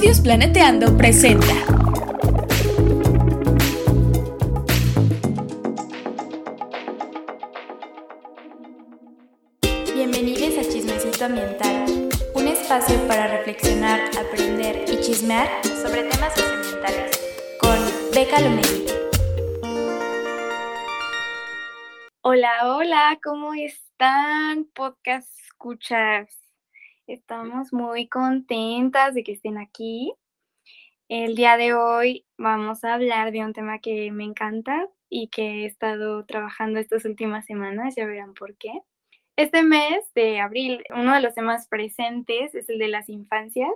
Estudios Planeteando presenta. Bienvenidos a Chismecito Ambiental, un espacio para reflexionar, aprender y chismear sobre temas socioambientales con Beca Lomelí. Hola, hola, ¿cómo están? Podcast escuchas. Estamos muy contentas de que estén aquí. El día de hoy vamos a hablar de un tema que me encanta y que he estado trabajando estas últimas semanas, ya verán por qué. Este mes de abril, uno de los temas presentes es el de las infancias.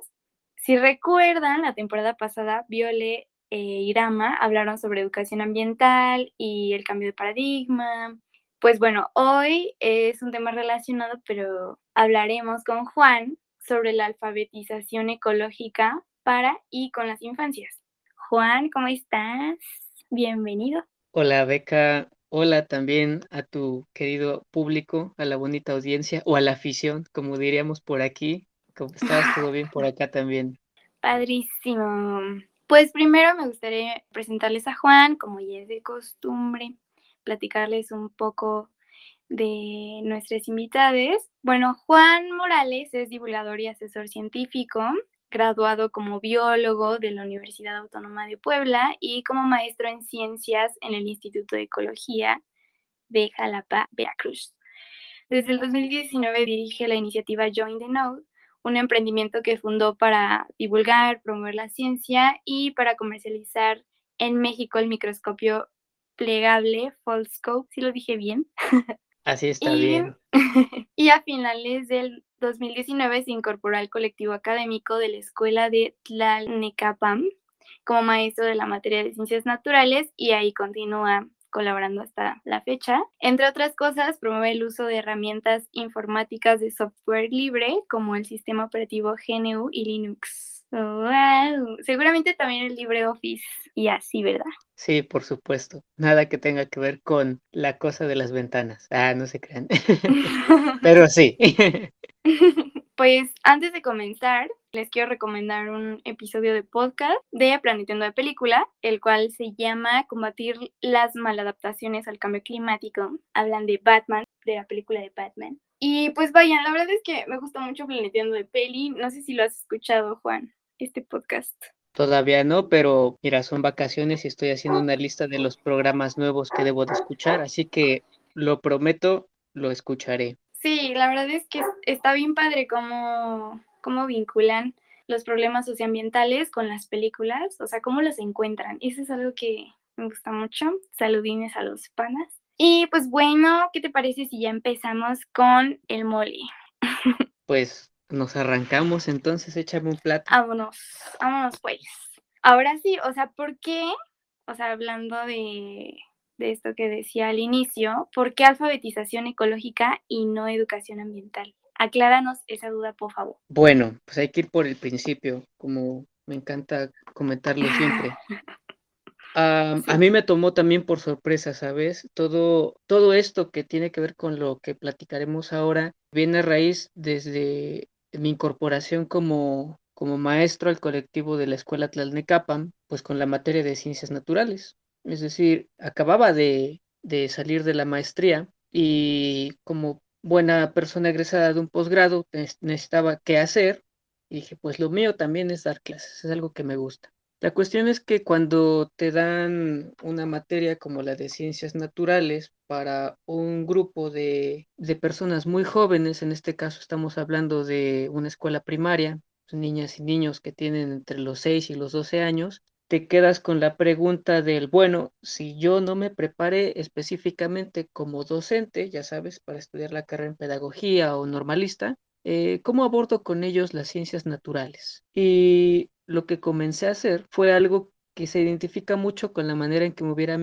Si recuerdan, la temporada pasada, Viole e Irama hablaron sobre educación ambiental y el cambio de paradigma, pues bueno, hoy es un tema relacionado, pero hablaremos con Juan sobre la alfabetización ecológica para y con las infancias. Juan, ¿cómo estás? Bienvenido. Hola, Beca. Hola también a tu querido público, a la bonita audiencia o a la afición, como diríamos por aquí. ¿Cómo estás? ¿Todo bien por acá también? Padrísimo. Pues primero me gustaría presentarles a Juan, como ya es de costumbre platicarles un poco de nuestras invitadas. Bueno, Juan Morales es divulgador y asesor científico, graduado como biólogo de la Universidad Autónoma de Puebla y como maestro en ciencias en el Instituto de Ecología de Jalapa, Veracruz. Desde el 2019 dirige la iniciativa Join the Node, un emprendimiento que fundó para divulgar, promover la ciencia y para comercializar en México el microscopio plegable Foldscope, si lo dije bien. Así está bien. y a finales del 2019 se incorporó al colectivo académico de la Escuela de Tlalnecapam como maestro de la materia de ciencias naturales y ahí continúa colaborando hasta la fecha. Entre otras cosas, promueve el uso de herramientas informáticas de software libre como el sistema operativo GNU y Linux. Wow. Seguramente también el LibreOffice y así, ¿verdad? Sí, por supuesto. Nada que tenga que ver con la cosa de las ventanas. Ah, no se crean. Pero sí. Pues antes de comenzar, les quiero recomendar un episodio de podcast de Planetando de Película, el cual se llama Combatir las maladaptaciones al cambio climático. Hablan de Batman, de la película de Batman. Y pues vayan, la verdad es que me gusta mucho Planeteando de Peli. No sé si lo has escuchado, Juan este podcast? Todavía no, pero mira, son vacaciones y estoy haciendo una lista de los programas nuevos que debo de escuchar, así que lo prometo, lo escucharé. Sí, la verdad es que está bien padre cómo, cómo vinculan los problemas socioambientales con las películas, o sea, cómo los encuentran. Eso es algo que me gusta mucho. Saludines a los panas. Y pues bueno, ¿qué te parece si ya empezamos con el mole? Pues nos arrancamos, entonces échame un plato. Vámonos, vámonos pues. Ahora sí, o sea, ¿por qué? O sea, hablando de, de esto que decía al inicio, ¿por qué alfabetización ecológica y no educación ambiental? Acláranos esa duda, por favor. Bueno, pues hay que ir por el principio, como me encanta comentarlo siempre. a mí me tomó también por sorpresa, ¿sabes? Todo, todo esto que tiene que ver con lo que platicaremos ahora viene a raíz desde mi incorporación como, como maestro al colectivo de la Escuela Tlalnecapam, pues con la materia de ciencias naturales. Es decir, acababa de, de salir de la maestría y como buena persona egresada de un posgrado necesitaba qué hacer y dije, pues lo mío también es dar clases, es algo que me gusta. La cuestión es que cuando te dan una materia como la de ciencias naturales para un grupo de, personas muy jóvenes, en este caso estamos hablando de una escuela primaria, niñas y niños que tienen entre los 6 y los 12 años, te quedas con la pregunta del, bueno, si yo no me preparé específicamente como docente, ya sabes, para estudiar la carrera en pedagogía o normalista, eh, ¿cómo abordo con ellos las ciencias naturales? Y lo que comencé a hacer fue algo que se identifica mucho con la manera en que me hubiera,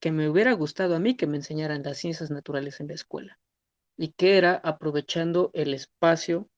que me hubiera gustado a mí que me enseñaran las ciencias naturales en la escuela, y que era aprovechando el espacio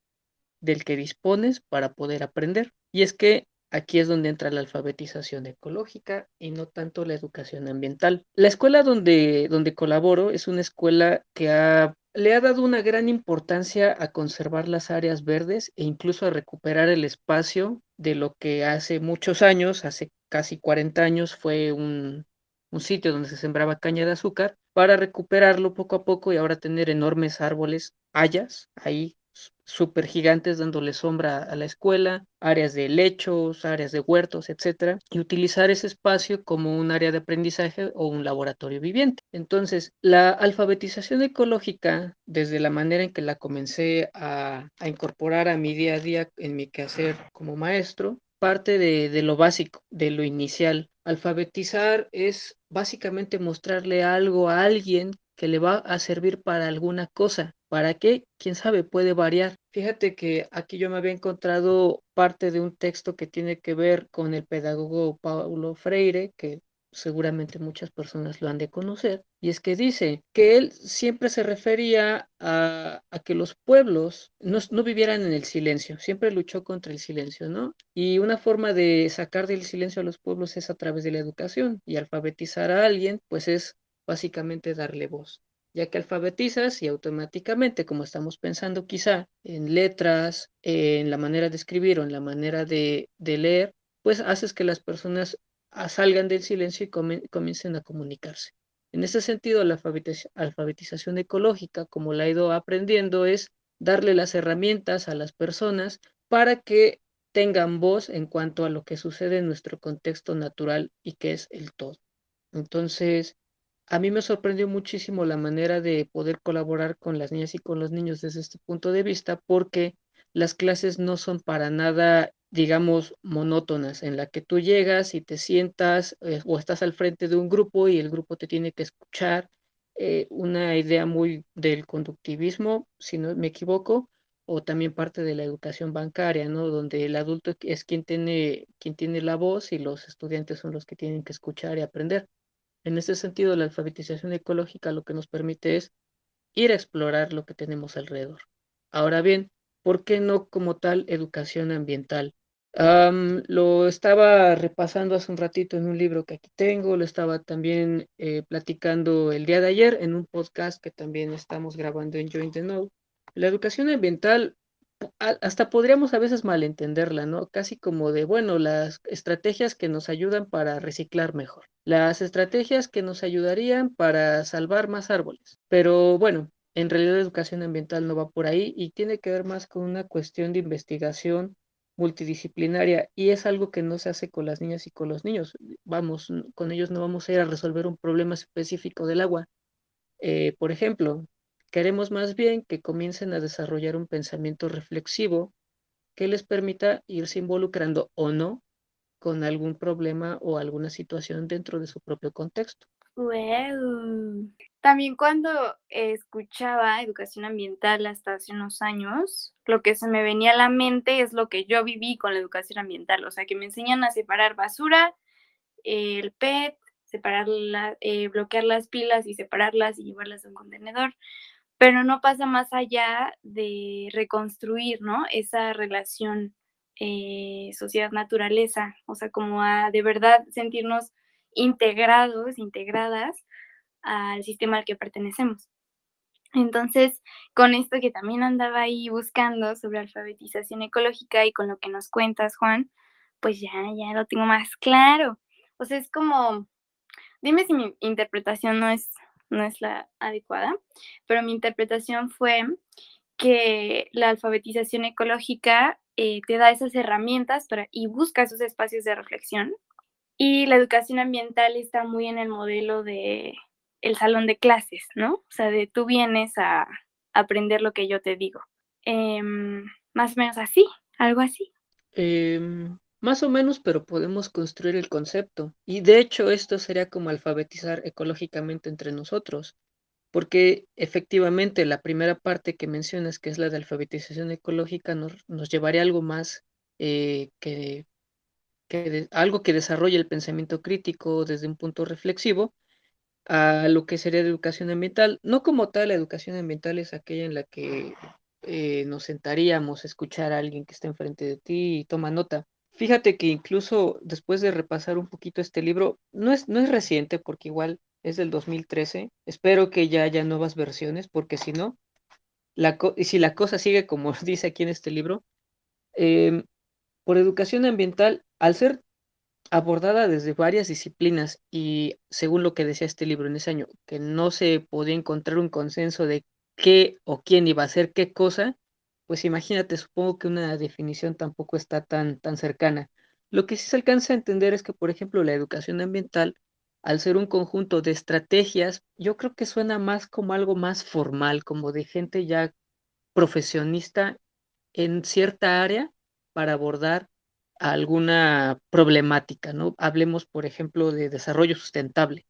del que dispones para poder aprender. Y es que aquí es donde entra la alfabetización ecológica y no tanto la educación ambiental. La escuela donde, donde colaboro es una escuela que ha le ha dado una gran importancia a conservar las áreas verdes e incluso a recuperar el espacio de lo que hace muchos años, hace casi 40 años, fue un, un sitio donde se sembraba caña de azúcar, para recuperarlo poco a poco y ahora tener enormes árboles, hayas, ahí súper gigantes dándole sombra a la escuela, áreas de lechos, áreas de huertos, etcétera, y utilizar ese espacio como un área de aprendizaje o un laboratorio viviente. Entonces, la alfabetización ecológica, desde la manera en que la comencé a, a incorporar a mi día a día en mi quehacer como maestro, parte de, de lo básico, de lo inicial. Alfabetizar es básicamente mostrarle algo a alguien que le va a servir para alguna cosa. ¿Para qué? Quién sabe, puede variar. Fíjate que aquí yo me había encontrado parte de un texto que tiene que ver con el pedagogo Paulo Freire, que seguramente muchas personas lo han de conocer, y es que dice que él siempre se refería a, que los pueblos no, vivieran en el silencio, siempre luchó contra el silencio, ¿no? Y una forma de sacar del silencio a los pueblos es a través de la educación, y alfabetizar a alguien, pues es básicamente darle voz, ya que alfabetizas y automáticamente, como estamos pensando quizá en letras, en la manera de escribir o en la manera de, de leer, pues haces que las personas salgan del silencio y comiencen a comunicarse. En ese sentido, la alfabetización ecológica, como la he ido aprendiendo, es darle las herramientas a las personas para que tengan voz en cuanto a lo que sucede en nuestro contexto natural y que es el todo. Entonces, a mí me sorprendió muchísimo la manera de poder colaborar con las niñas y con los niños desde este punto de vista, porque las clases no son para nada, digamos, monótonas, en la que tú llegas y te sientas eh, o estás al frente de un grupo y el grupo te tiene que escuchar. Eh, una idea muy del conductivismo, si no me equivoco, o también parte de la educación bancaria, ¿no? Donde el adulto es quien tiene, quien tiene la voz y los estudiantes son los que tienen que escuchar y aprender. En ese sentido, la alfabetización ecológica lo que nos permite es ir a explorar lo que tenemos alrededor. Ahora bien, ¿por qué no como tal educación ambiental? Um, lo estaba repasando hace un ratito en un libro que aquí tengo, lo estaba también eh, platicando el día de ayer en un podcast que también estamos grabando en Join the Know. La educación ambiental hasta podríamos a veces malentenderla, ¿no? Casi como de, bueno, las estrategias que nos ayudan para reciclar mejor, las estrategias que nos ayudarían para salvar más árboles. Pero bueno, en realidad la educación ambiental no va por ahí y tiene que ver más con una cuestión de investigación multidisciplinaria y es algo que no se hace con las niñas y con los niños. Vamos, con ellos no vamos a ir a resolver un problema específico del agua. Eh, por ejemplo, Queremos más bien que comiencen a desarrollar un pensamiento reflexivo que les permita irse involucrando o no con algún problema o alguna situación dentro de su propio contexto. También cuando escuchaba educación ambiental hasta hace unos años, lo que se me venía a la mente es lo que yo viví con la educación ambiental, o sea, que me enseñan a separar basura, el PET, separar eh, bloquear las pilas y separarlas y llevarlas a un contenedor pero no pasa más allá de reconstruir, ¿no? Esa relación eh, sociedad-naturaleza, o sea, como a de verdad sentirnos integrados, integradas al sistema al que pertenecemos. Entonces, con esto que también andaba ahí buscando sobre alfabetización ecológica y con lo que nos cuentas, Juan, pues ya, ya lo tengo más claro. O sea, es como, dime si mi interpretación no es no es la adecuada, pero mi interpretación fue que la alfabetización ecológica eh, te da esas herramientas para, y busca esos espacios de reflexión. Y la educación ambiental está muy en el modelo de el salón de clases, ¿no? O sea, de tú vienes a aprender lo que yo te digo. Em, más o menos así, algo así. Em, más o menos, pero podemos construir el concepto. Y de hecho esto sería como alfabetizar ecológicamente entre nosotros, porque efectivamente la primera parte que mencionas, que es la de alfabetización ecológica, nos, nos llevaría a algo más eh, que, que algo que desarrolle el pensamiento crítico desde un punto reflexivo a lo que sería educación ambiental. No como tal, la educación ambiental es aquella en la que eh, nos sentaríamos a escuchar a alguien que está enfrente de ti y toma nota Fíjate que incluso después de repasar un poquito este libro, no es, no es reciente porque igual es del 2013, espero que ya haya nuevas versiones porque si no, la y si la cosa sigue como dice aquí en este libro, em, por educación ambiental, al ser abordada desde varias disciplinas y según lo que decía este libro en ese año, que no se podía encontrar un consenso de qué o quién iba a hacer qué cosa, pues imagínate, supongo que una definición tampoco está tan, tan cercana. Lo que sí se alcanza a entender es que, por ejemplo, la educación ambiental, al ser un conjunto de estrategias, yo creo que suena más como algo más formal, como de gente ya profesionista en cierta área para abordar alguna problemática, ¿no? Hablemos, por ejemplo, de desarrollo sustentable.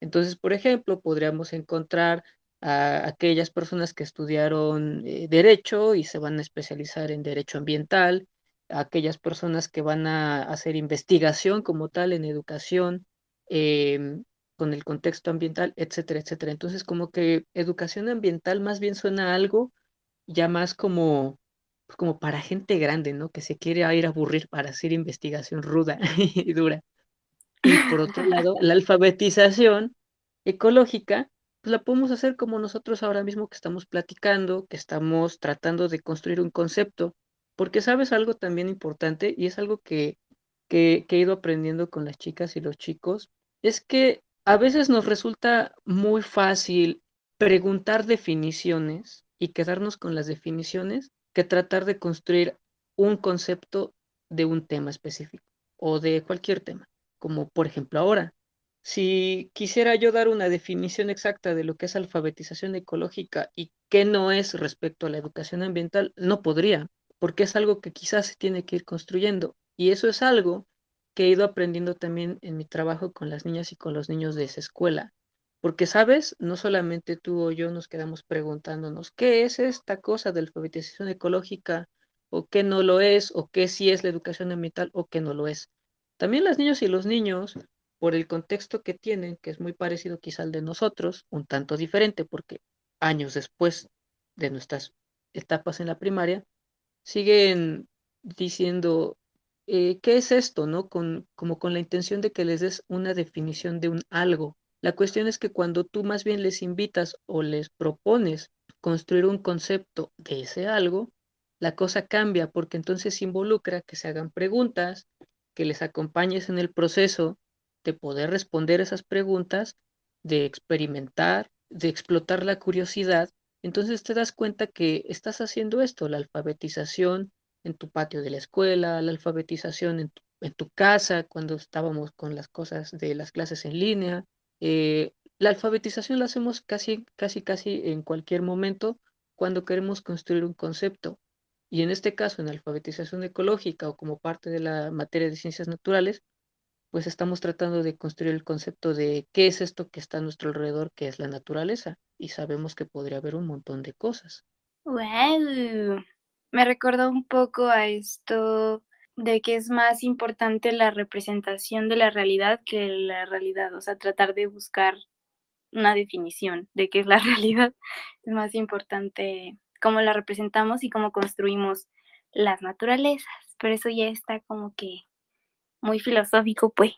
Entonces, por ejemplo, podríamos encontrar a aquellas personas que estudiaron eh, derecho y se van a especializar en derecho ambiental, aquellas personas que van a hacer investigación como tal en educación em, con el contexto ambiental, etcétera, etcétera. Entonces, como que educación ambiental más bien suena algo ya más como pues, como para gente grande, ¿no? Que se quiere ir a aburrir para hacer investigación ruda y dura. Y por otro lado, la alfabetización ecológica, pues la podemos hacer como nosotros ahora mismo que estamos platicando, que estamos tratando de construir un concepto, porque sabes algo también importante y es algo que, que, que he ido aprendiendo con las chicas y los chicos, es que a veces nos resulta muy fácil preguntar definiciones y quedarnos con las definiciones que tratar de construir un concepto de un tema específico o de cualquier tema, como por ejemplo ahora. Si quisiera yo dar una definición exacta de lo que es alfabetización ecológica y qué no es respecto a la educación ambiental, no podría, porque es algo que quizás se tiene que ir construyendo. Y eso es algo que he ido aprendiendo también en mi trabajo con las niñas y con los niños de esa escuela. Porque, ¿sabes? No solamente tú o yo nos quedamos preguntándonos, ¿qué es esta cosa de alfabetización ecológica? ¿O qué no lo es? ¿O qué sí es la educación ambiental? ¿O qué no lo es? También las niñas y los niños, por el contexto que tienen, que es muy parecido quizá al de nosotros, un tanto diferente, porque años después de nuestras etapas en la primaria, siguen diciendo, eh, ¿qué es esto? ¿No? Con, como con la intención de que les des una definición de un algo la cuestión es que cuando tú más bien les invitas o les propones construir un concepto de ese algo, la cosa cambia porque entonces involucra que se hagan preguntas, que les acompañes en el proceso de poder responder esas preguntas, de experimentar, de explotar la curiosidad. Entonces te das cuenta que estás haciendo esto, la alfabetización en tu patio de la escuela, la alfabetización en tu, casa, cuando estábamos con las cosas de las clases en línea, eh, la alfabetización la hacemos casi, casi, casi en cualquier momento cuando queremos construir un concepto. Y en este caso, en alfabetización ecológica o como parte de la materia de ciencias naturales, pues estamos tratando de construir el concepto de qué es esto que está a nuestro alrededor, que es la naturaleza. Y sabemos que podría haber un montón de cosas. Me recordó un poco a esto de que es más importante la representación de la realidad que la realidad, o sea, tratar de buscar una definición de qué es la realidad es más importante cómo la representamos y cómo construimos las naturalezas, pero eso ya está como que muy filosófico, pues.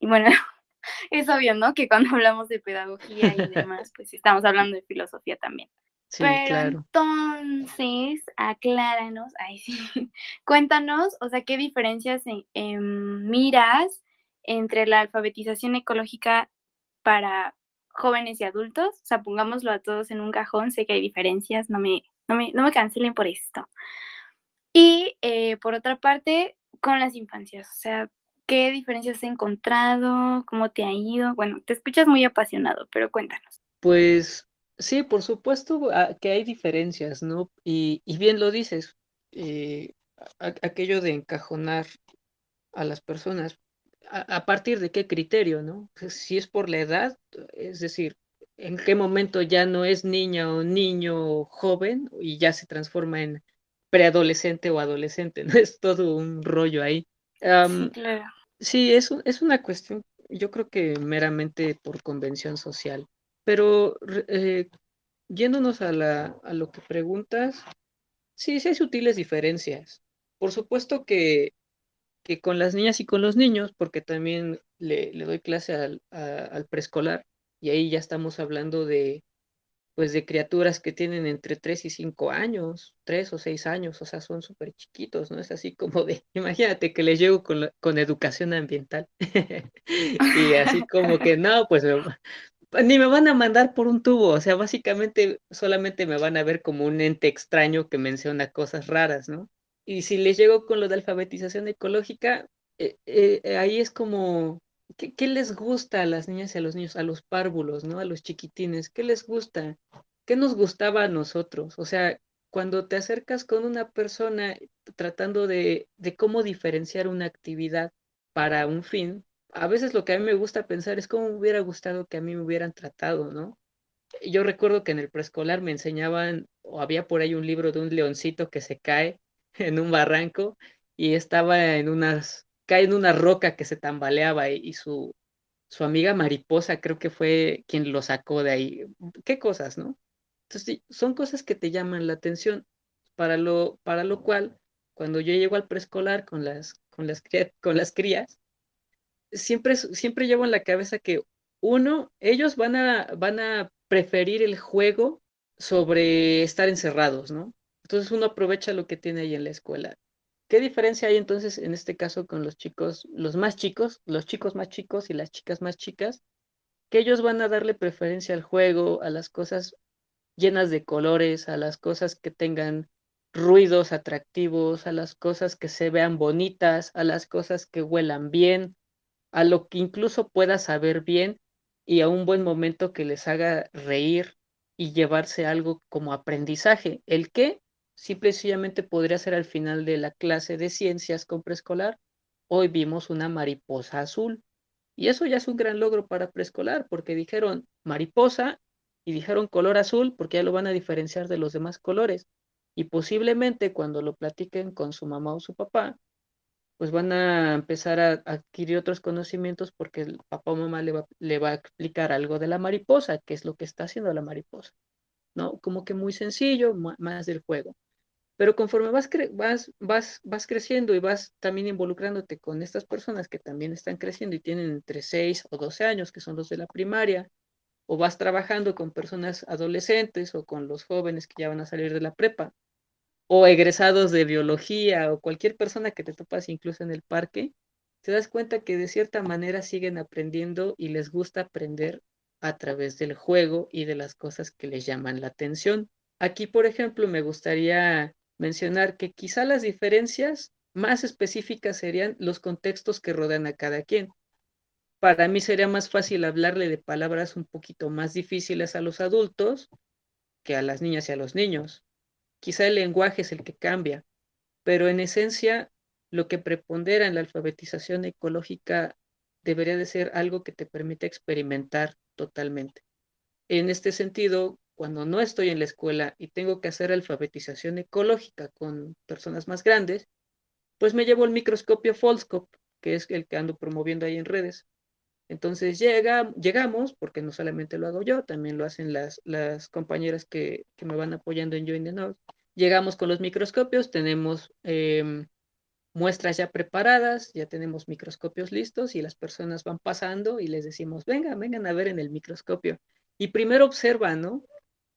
Y bueno, es obvio, ¿no? Que cuando hablamos de pedagogía y demás, pues estamos hablando de filosofía también. Pero entonces, acláranos, ay sí, cuéntanos, o sea, qué diferencias miras entre la alfabetización ecológica para jóvenes y adultos, o sea, pongámoslo a todos en un cajón, sé que hay diferencias, no me, no me, no me cancelen por esto. Y eh, por otra parte, con las infancias, o sea, ¿qué diferencias has encontrado? ¿Cómo te ha ido? Bueno, te escuchas muy apasionado, pero cuéntanos. Pues Sí, por supuesto ah, que hay diferencias, ¿no? Y, bien lo dices, eh, aquello de encajonar a las personas, a, partir de qué criterio, ¿no? Si es por la edad, es decir, en qué momento ya no es niña o niño joven y ya se transforma en preadolescente o adolescente, ¿no? Es todo un rollo ahí. sí, claro. Sí, es, es una cuestión, yo creo que meramente por convención social. Pero eh, yéndonos a, la, a lo que preguntas, sí, sí hay sutiles diferencias. Por supuesto que, que con las niñas y con los niños, porque también le, le doy clase al, al preescolar y ahí ya estamos hablando de, pues de criaturas que tienen entre 3 y 5 años, 3 o 6 años, o sea, son súper chiquitos, ¿no? Es así como de, imagínate que les llego con, con educación ambiental y así como que no, pues ni me van a mandar por un tubo, o sea, básicamente solamente me van a ver como un ente extraño que menciona cosas raras, ¿no? Y si les llego con lo de alfabetización ecológica, eh, eh, ahí es como, ¿qué, ¿qué, les gusta a las niñas y a los niños, a los párvulos, ¿no? A los chiquitines, ¿qué les gusta? ¿Qué nos gustaba a nosotros? O sea, cuando te acercas con una persona tratando de, de cómo diferenciar una actividad para un fin, a veces lo que a mí me gusta pensar es cómo me hubiera gustado que a mí me hubieran tratado, ¿no? Yo recuerdo que en el preescolar me enseñaban, o había por ahí un libro de un leoncito que se cae en un barranco y estaba en unas, cae en una roca que se tambaleaba y, su, su amiga mariposa creo que fue quien lo sacó de ahí. ¿Qué cosas, no? Entonces, son cosas que te llaman la atención, para lo, para lo cual, cuando yo llego al preescolar con las, con las, con las crías, siempre, siempre llevo en la cabeza que uno, ellos van a, van a preferir el juego sobre estar encerrados, ¿no? Entonces uno aprovecha lo que tiene ahí en la escuela. ¿Qué diferencia hay entonces en este caso con los chicos, los más chicos, los chicos más chicos y las chicas más chicas? Que ellos van a darle preferencia al juego, a las cosas llenas de colores, a las cosas que tengan ruidos atractivos, a las cosas que se vean bonitas, a las cosas que huelan bien, a lo que incluso pueda saber bien y a un buen momento que les haga reír y llevarse algo como aprendizaje. ¿El qué? Simple y sencillamente podría ser al final de la clase de ciencias con preescolar. Hoy vimos una mariposa azul. Y eso ya es un gran logro para preescolar, porque dijeron mariposa y dijeron color azul, porque ya lo van a diferenciar de los demás colores. Y posiblemente cuando lo platiquen con su mamá o su papá, pues van a empezar a adquirir otros conocimientos porque el papá o mamá le va, le va a explicar algo de la mariposa, qué es lo que está haciendo la mariposa, ¿no? Como que muy sencillo, más del juego. Pero conforme vas, vas, vas, vas creciendo y vas también involucrándote con estas personas que también están creciendo y tienen entre 6 o 12 años, que son los de la primaria, o vas trabajando con personas adolescentes o con los jóvenes que ya van a salir de la prepa, o egresados de biología o cualquier persona que te topas incluso en el parque, te das cuenta que de cierta manera siguen aprendiendo y les gusta aprender a través del juego y de las cosas que les llaman la atención. Aquí, por ejemplo, me gustaría mencionar que quizá las diferencias más específicas serían los contextos que rodean a cada quien. Para mí sería más fácil hablarle de palabras un poquito más difíciles a los adultos que a las niñas y a los niños. Quizá el lenguaje es el que cambia, pero en esencia lo que prepondera en la alfabetización ecológica debería de ser algo que te permite experimentar totalmente. En este sentido, cuando no estoy en la escuela y tengo que hacer alfabetización ecológica con personas más grandes, pues me llevo el microscopio Foldscope, que es el que ando promoviendo ahí en redes. Entonces llega, llegamos, porque no solamente lo hago yo, también lo hacen las, las compañeras que, que me van apoyando en Join the North. Llegamos con los microscopios, tenemos eh, muestras ya preparadas, ya tenemos microscopios listos y las personas van pasando y les decimos, vengan, vengan a ver en el microscopio. Y primero observan, ¿no?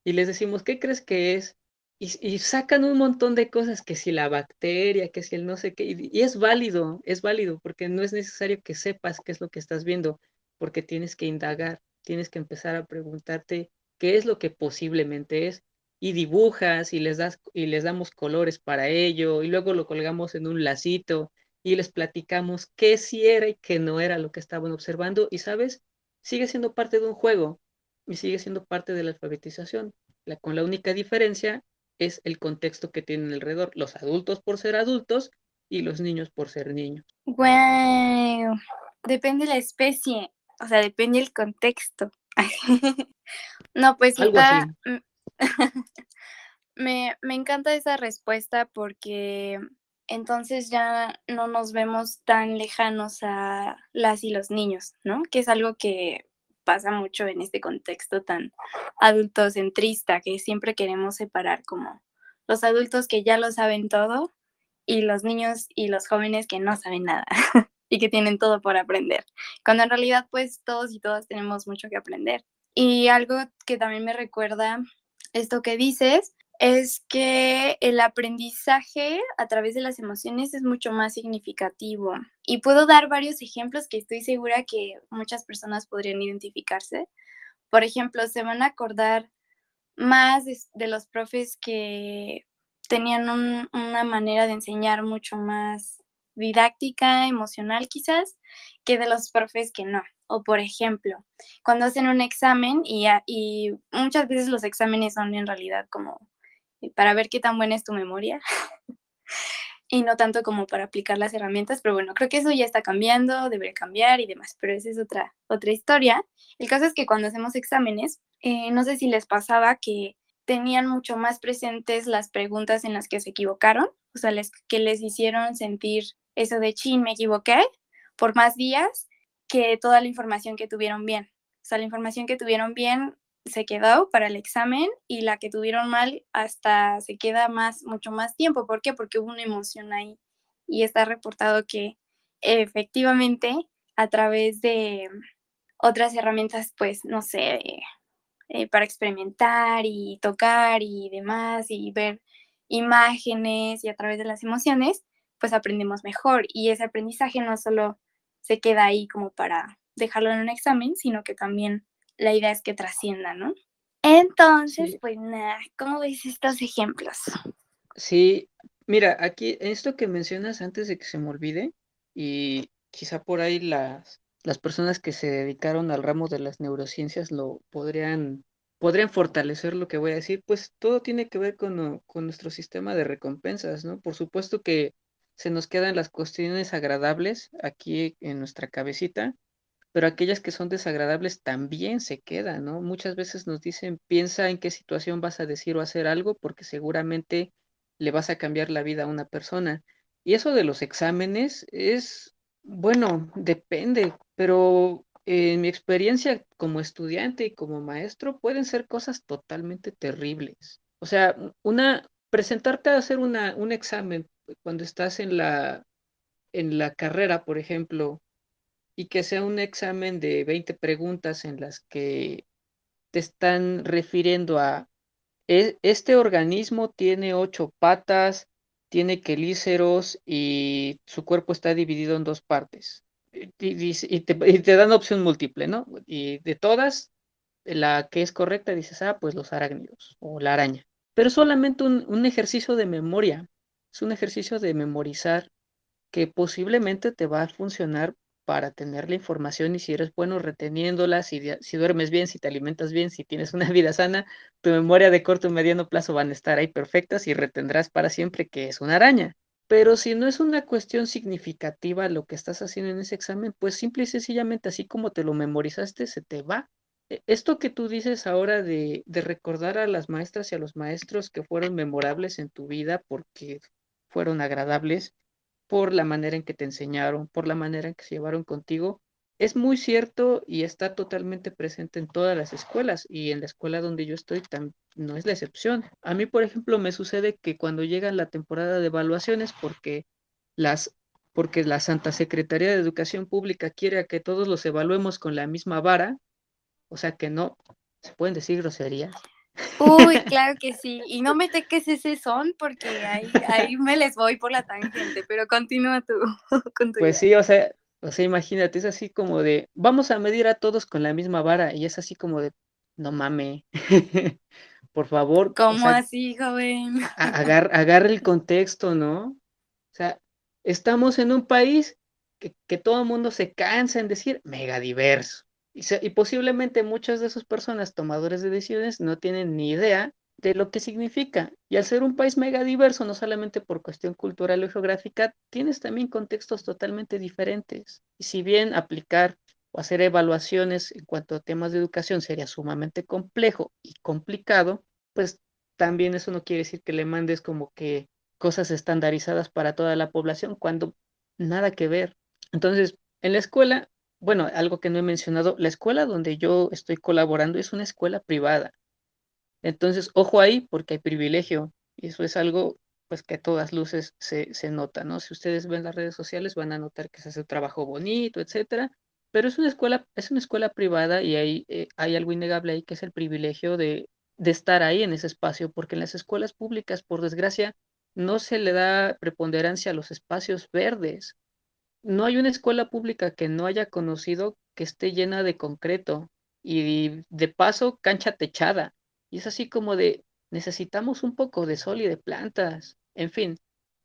Y les decimos, ¿qué crees que es? Y, sacan un montón de cosas, que si la bacteria, que si el no sé qué, y, y, es válido, es válido, porque no es necesario que sepas qué es lo que estás viendo, porque tienes que indagar, tienes que empezar a preguntarte qué es lo que posiblemente es, y dibujas y les, das, y les damos colores para ello, y luego lo colgamos en un lacito y les platicamos qué sí era y qué no era lo que estaban observando, y sabes, sigue siendo parte de un juego y sigue siendo parte de la alfabetización, la, con la única diferencia es el contexto que tienen alrededor, los adultos por ser adultos y los niños por ser niños. Wow, depende la especie, o sea, depende el contexto. no, pues está, me, me encanta esa respuesta porque entonces ya no nos vemos tan lejanos a las y los niños, ¿no? Que es algo que pasa mucho en este contexto tan adultocentrista, que siempre queremos separar como los adultos que ya lo saben todo y los niños y los jóvenes que no saben nada y que tienen todo por aprender. Cuando en realidad pues todos y todas tenemos mucho que aprender Y algo que también me recuerda esto que dices es que el aprendizaje a través de las emociones es mucho más significativo. Y puedo dar varios ejemplos que estoy segura que muchas personas podrían identificarse. Por ejemplo, se van a acordar más de, los profes que tenían una manera de enseñar mucho más didáctica, emocional quizás, que de los profes que no. O por ejemplo, cuando hacen un examen y, y muchas veces los exámenes son en realidad como para ver qué tan buena es tu memoria y no tanto como para aplicar las herramientas, pero bueno, creo que eso ya está cambiando, debería cambiar y demás, pero esa es otra, otra historia. El caso es que cuando hacemos exámenes, eh, no sé si les pasaba que tenían mucho más presentes las preguntas en las que se equivocaron, o sea, les, que les hicieron sentir eso de chin, me equivoqué por más días que toda la información que tuvieron bien. O sea, la información que tuvieron bien se quedó para el examen y la que tuvieron mal hasta se queda más, mucho más tiempo. ¿Por qué? Porque hubo una emoción ahí y está reportado que efectivamente a través de otras herramientas, pues, no sé, eh, para experimentar y tocar y demás y ver imágenes y a través de las emociones, pues aprendemos mejor y ese aprendizaje no solo se queda ahí como para dejarlo en un examen, sino que también la idea es que trascienda, ¿no? Entonces, pues nada, ¿cómo ves estos ejemplos? Sí, mira, aquí esto que mencionas antes de que se me olvide, y quizá por ahí las, las personas que se dedicaron al ramo de las neurociencias lo podrían, podrían fortalecer lo que voy a decir, pues todo tiene que ver con, con nuestro sistema de recompensas, ¿no? Por supuesto que se nos quedan las cuestiones agradables aquí en nuestra cabecita, pero aquellas que son desagradables también se quedan, ¿no? Muchas veces nos dicen, piensa en qué situación vas a decir o hacer algo porque seguramente le vas a cambiar la vida a una persona. Y eso de los exámenes es, bueno, depende, pero en mi experiencia como estudiante y como maestro pueden ser cosas totalmente terribles. O sea, una, presentarte a hacer una, un examen cuando estás en la, en la carrera, por ejemplo, y que sea un examen de 20 preguntas en las que te están refiriendo a e, este organismo tiene ocho patas, tiene quelíceros y su cuerpo está dividido en dos partes. Y, te, dan opción múltiple, ¿no? Y de todas, la que es correcta dices, ah, pues los arácnidos o la araña. Pero solamente un, un ejercicio de memoria, es un ejercicio de memorizar que posiblemente te va a funcionar para tener la información y si eres bueno reteniéndola, si, si duermes bien, si te alimentas bien, si tienes una vida sana, tu memoria de corto y mediano plazo van a estar ahí perfectas y retendrás para siempre que es una araña. Pero si no es una cuestión significativa lo que estás haciendo en ese examen, pues simple y sencillamente así como te lo memorizaste, se te va. E, esto que tú dices ahora de, de recordar a las maestras y a los maestros que fueron memorables en tu vida porque fueron agradables, por la manera en que te enseñaron, por la manera en que se llevaron contigo, es muy cierto y está totalmente presente en todas las escuelas y en la escuela donde yo estoy no es la excepción. A mí, por ejemplo, me sucede que cuando llega la temporada de evaluaciones, porque las porque la Santa Secretaría de Educación Pública quiere que todos los evaluemos con la misma vara, o sea que no, se pueden decir groserías, Uy, claro que sí. Y no me teques ese son porque ahí, ahí me les voy por la tangente, pero continúa tú. Con pues sí, o sea, o sea, imagínate, es así como de, vamos a medir a todos con la misma vara y es así como de, no mame, por favor. ¿Cómo así, joven? agarre el contexto, ¿no? O sea, estamos en un país que, que todo el mundo se cansa en decir mega diverso. Y, posiblemente muchas de esas personas tomadores de decisiones no tienen ni idea de lo que significa. Y al ser un país mega diverso, no solamente por cuestión cultural o geográfica, tienes también contextos totalmente diferentes. Y si bien aplicar o hacer evaluaciones en cuanto a temas de educación sería sumamente complejo y complicado, pues también eso no quiere decir que le mandes como que cosas estandarizadas para toda la población cuando nada que ver. Entonces, en la escuela bueno, algo que no he mencionado, la escuela donde yo estoy colaborando es una escuela privada. Entonces, ojo ahí porque hay privilegio. Y eso es algo pues que a todas luces se, se nota, ¿no? Si ustedes ven las redes sociales van a notar que se hace un trabajo bonito, etcétera. pero es una escuela, es una escuela privada y hay, eh, hay algo innegable ahí que es el privilegio de, de estar ahí en ese espacio, porque en las escuelas públicas, por desgracia, no se le da preponderancia a los espacios verdes. No hay una escuela pública que no haya conocido que esté llena de concreto y de paso cancha techada. Y es así como de, necesitamos un poco de sol y de plantas. En fin,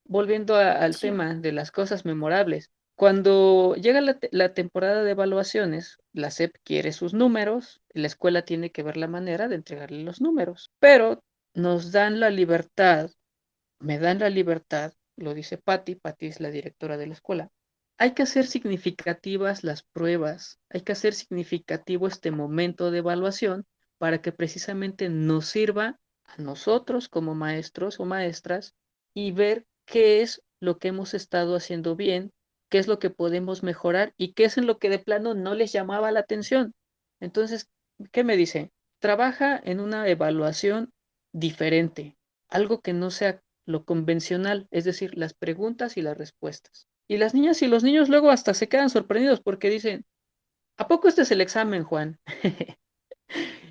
volviendo al tema de las cosas memorables. Cuando llega la, la, temporada de evaluaciones, la SEP quiere sus números, la escuela tiene que ver la manera de entregarle los números, pero nos dan la libertad, me dan la libertad, lo dice Patti, Patti es la directora de la escuela, hay que hacer significativas las pruebas, hay que hacer significativo este momento de evaluación para que precisamente nos sirva a nosotros como maestros o maestras y ver qué es lo que hemos estado haciendo bien qué es lo que podemos mejorar y qué es en lo que de plano no les llamaba la atención. Entonces, ¿qué me dice? Trabaja en una evaluación diferente, algo que no sea lo convencional, es decir, las preguntas y las respuestas. Y las niñas y los niños luego hasta se quedan sorprendidos porque dicen, ¿a poco este es el examen, Juan?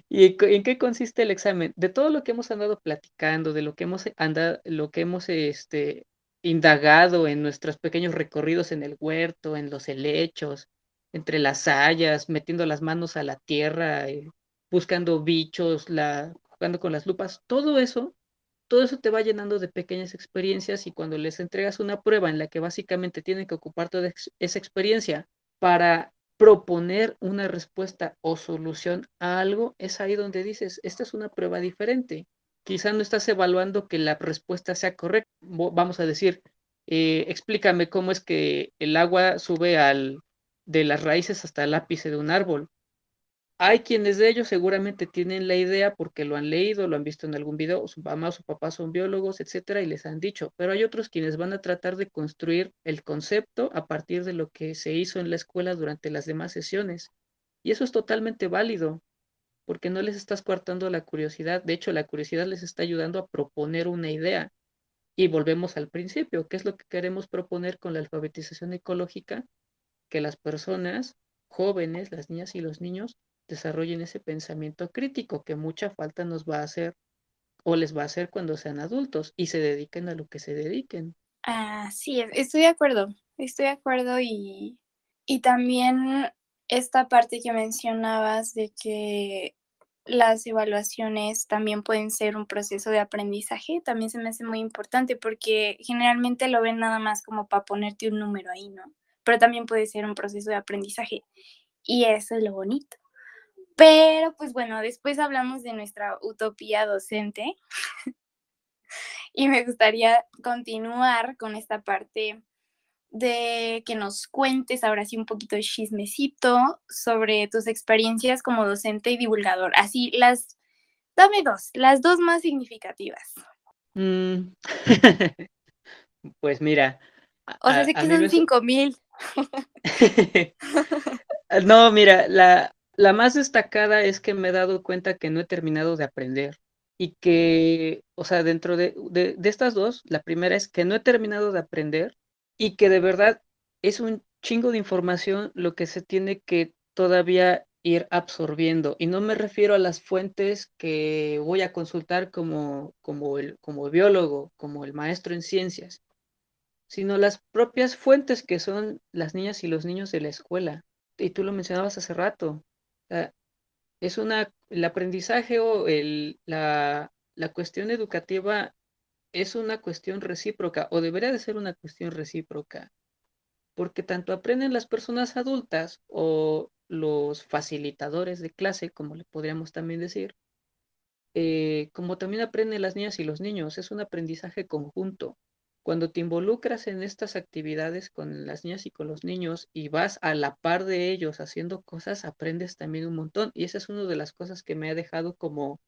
¿Y en qué consiste el examen? De todo lo que hemos andado platicando, de lo que hemos andado, lo que hemos este, indagado en nuestros pequeños recorridos en el huerto, en los helechos, entre las hayas, metiendo las manos a la tierra, eh, buscando bichos, la, jugando con las lupas, todo eso, todo eso te va llenando de pequeñas experiencias y cuando les entregas una prueba en la que básicamente tienen que ocupar toda esa experiencia para proponer una respuesta o solución a algo, es ahí donde dices, esta es una prueba diferente quizá no estás evaluando que la respuesta sea correcta. Vamos a decir, eh, explícame cómo es que el agua sube al, de las raíces hasta el ápice de un árbol. Hay quienes de ellos seguramente tienen la idea porque lo han leído, lo han visto en algún video, su mamá o su papá son biólogos, etcétera, y les han dicho, pero hay otros quienes van a tratar de construir el concepto a partir de lo que se hizo en la escuela durante las demás sesiones. Y eso es totalmente válido porque no les estás coartando la curiosidad. De hecho, la curiosidad les está ayudando a proponer una idea. Y volvemos al principio, ¿qué es lo que queremos proponer con la alfabetización ecológica? Que las personas jóvenes, las niñas y los niños, desarrollen ese pensamiento crítico que mucha falta nos va a hacer o les va a hacer cuando sean adultos y se dediquen a lo que se dediquen. Ah, sí, estoy de acuerdo, estoy de acuerdo y, y también esta parte que mencionabas de que las evaluaciones también pueden ser un proceso de aprendizaje, también se me hace muy importante porque generalmente lo ven nada más como para ponerte un número ahí, ¿no? Pero también puede ser un proceso de aprendizaje y eso es lo bonito. Pero pues bueno, después hablamos de nuestra utopía docente y me gustaría continuar con esta parte de que nos cuentes ahora sí un poquito de chismecito sobre tus experiencias como docente y divulgador. Así, las, dame dos, las dos más significativas. Mm. pues mira. O sea, sé que son cinco mil. no, mira, la, la más destacada es que me he dado cuenta que no he terminado de aprender y que, o sea, dentro de, de estas dos, la primera es que no he terminado de aprender y que de verdad es un chingo de información lo que se tiene que todavía ir absorbiendo. Y no me refiero a las fuentes que voy a consultar como, como, el, como biólogo, como el maestro en ciencias, sino las propias fuentes que son las niñas y los niños de la escuela. Y tú lo mencionabas hace rato. Es una, el aprendizaje o el, la, la cuestión educativa es una cuestión recíproca o debería de ser una cuestión recíproca, porque tanto aprenden las personas adultas o los facilitadores de clase, como le podríamos también decir, eh, como también aprenden las niñas y los niños, es un aprendizaje conjunto. Cuando te involucras en estas actividades con las niñas y con los niños y vas a la par de ellos haciendo cosas, aprendes también un montón. Y esa es una de las cosas que me ha dejado como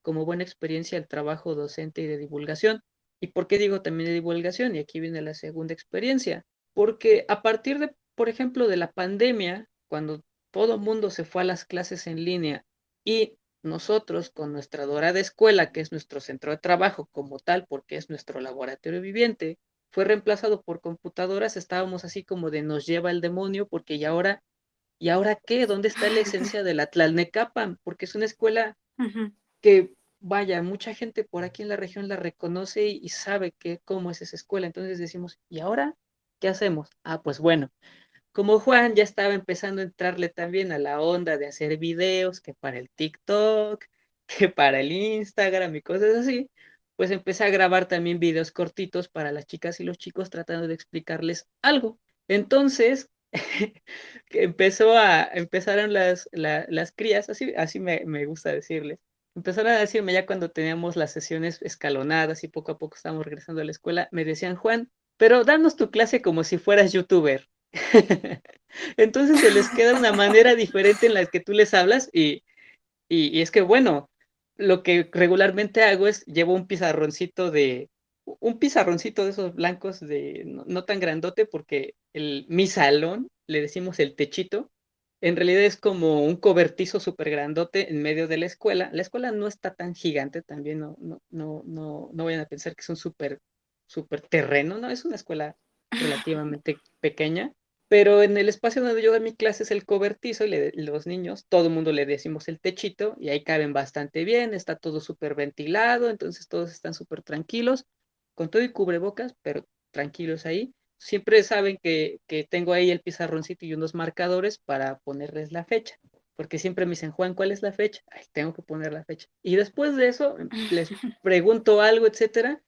como buena experiencia el trabajo docente y de divulgación. ¿Y por qué digo también de divulgación? Y aquí viene la segunda experiencia. Porque a partir de, por ejemplo, de la pandemia, cuando todo mundo se fue a las clases en línea y nosotros con nuestra dorada escuela, que es nuestro centro de trabajo como tal, porque es nuestro laboratorio viviente, fue reemplazado por computadoras, estábamos así como de nos lleva el demonio, porque ya ahora ¿y ahora qué? ¿Dónde está la esencia de la Tlalnecapan? Porque es una escuela que, vaya, mucha gente por aquí en la región la reconoce y, sabe que, cómo es esa escuela. Entonces decimos, ¿y ahora qué hacemos? Ah, pues bueno, como Juan ya estaba empezando a entrarle también a la onda de hacer videos, que para el TikTok, que para el Instagram y cosas así, pues empecé a grabar también videos cortitos para las chicas y los chicos tratando de explicarles algo. Entonces, empezó a, empezaron las, las crías, así, así me, me gusta decirles, empezaron a decirme ya cuando teníamos las sesiones escalonadas y poco a poco estábamos regresando a la escuela, me decían, Juan, pero danos tu clase como si fueras youtuber. Entonces se les queda una manera diferente en la que tú les hablas y, y, es que, bueno, lo que regularmente hago es llevo un pizarroncito de, un pizarroncito de esos blancos de no, tan grandote porque el, mi salón, le decimos el techito, en realidad es como un cobertizo súper grandote en medio de la escuela. La escuela no está tan gigante, también no, no, no, no, no vayan a pensar que es un súper, súper terreno, no, es una escuela relativamente pequeña pero en el espacio donde yo doy mi clase es el cobertizo y los niños, todo el mundo le decimos el techito y ahí caben bastante bien, está todo súper ventilado, entonces todos están súper tranquilos, con todo y cubrebocas, pero tranquilos ahí. Siempre saben que, que tengo ahí el pizarroncito y unos marcadores para ponerles la fecha, porque siempre me dicen, Juan, ¿cuál es la fecha? Ay, tengo que poner la fecha. Y después de eso les pregunto algo, etcétera,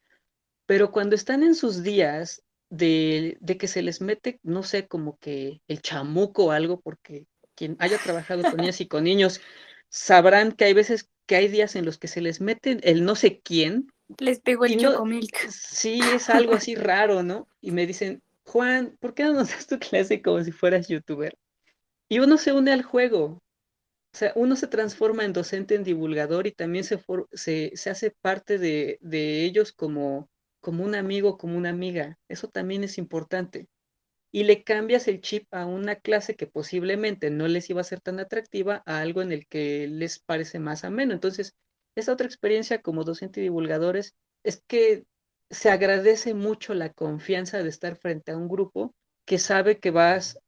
pero cuando están en sus días de, que se les mete, no sé, como que el chamuco o algo, porque quien haya trabajado con niñas y con niños sabrán que hay veces que hay días en los que se les mete el no sé quién. Les pegó el chocomilk. Sí, es algo así raro, ¿no? Y me dicen, Juan, ¿por qué no nos das tu clase como si fueras youtuber? Y uno se une al juego. O sea, uno se transforma en docente, en divulgador y también se, se, se hace parte de, de ellos como, como un amigo, como una amiga. Eso también es importante. Y le cambias el chip a una clase que posiblemente no les iba a ser tan atractiva a algo en el que les parece más ameno. Entonces, esa otra experiencia como docente y divulgadores es que se agradece mucho la confianza de estar frente a un grupo que sabe que vas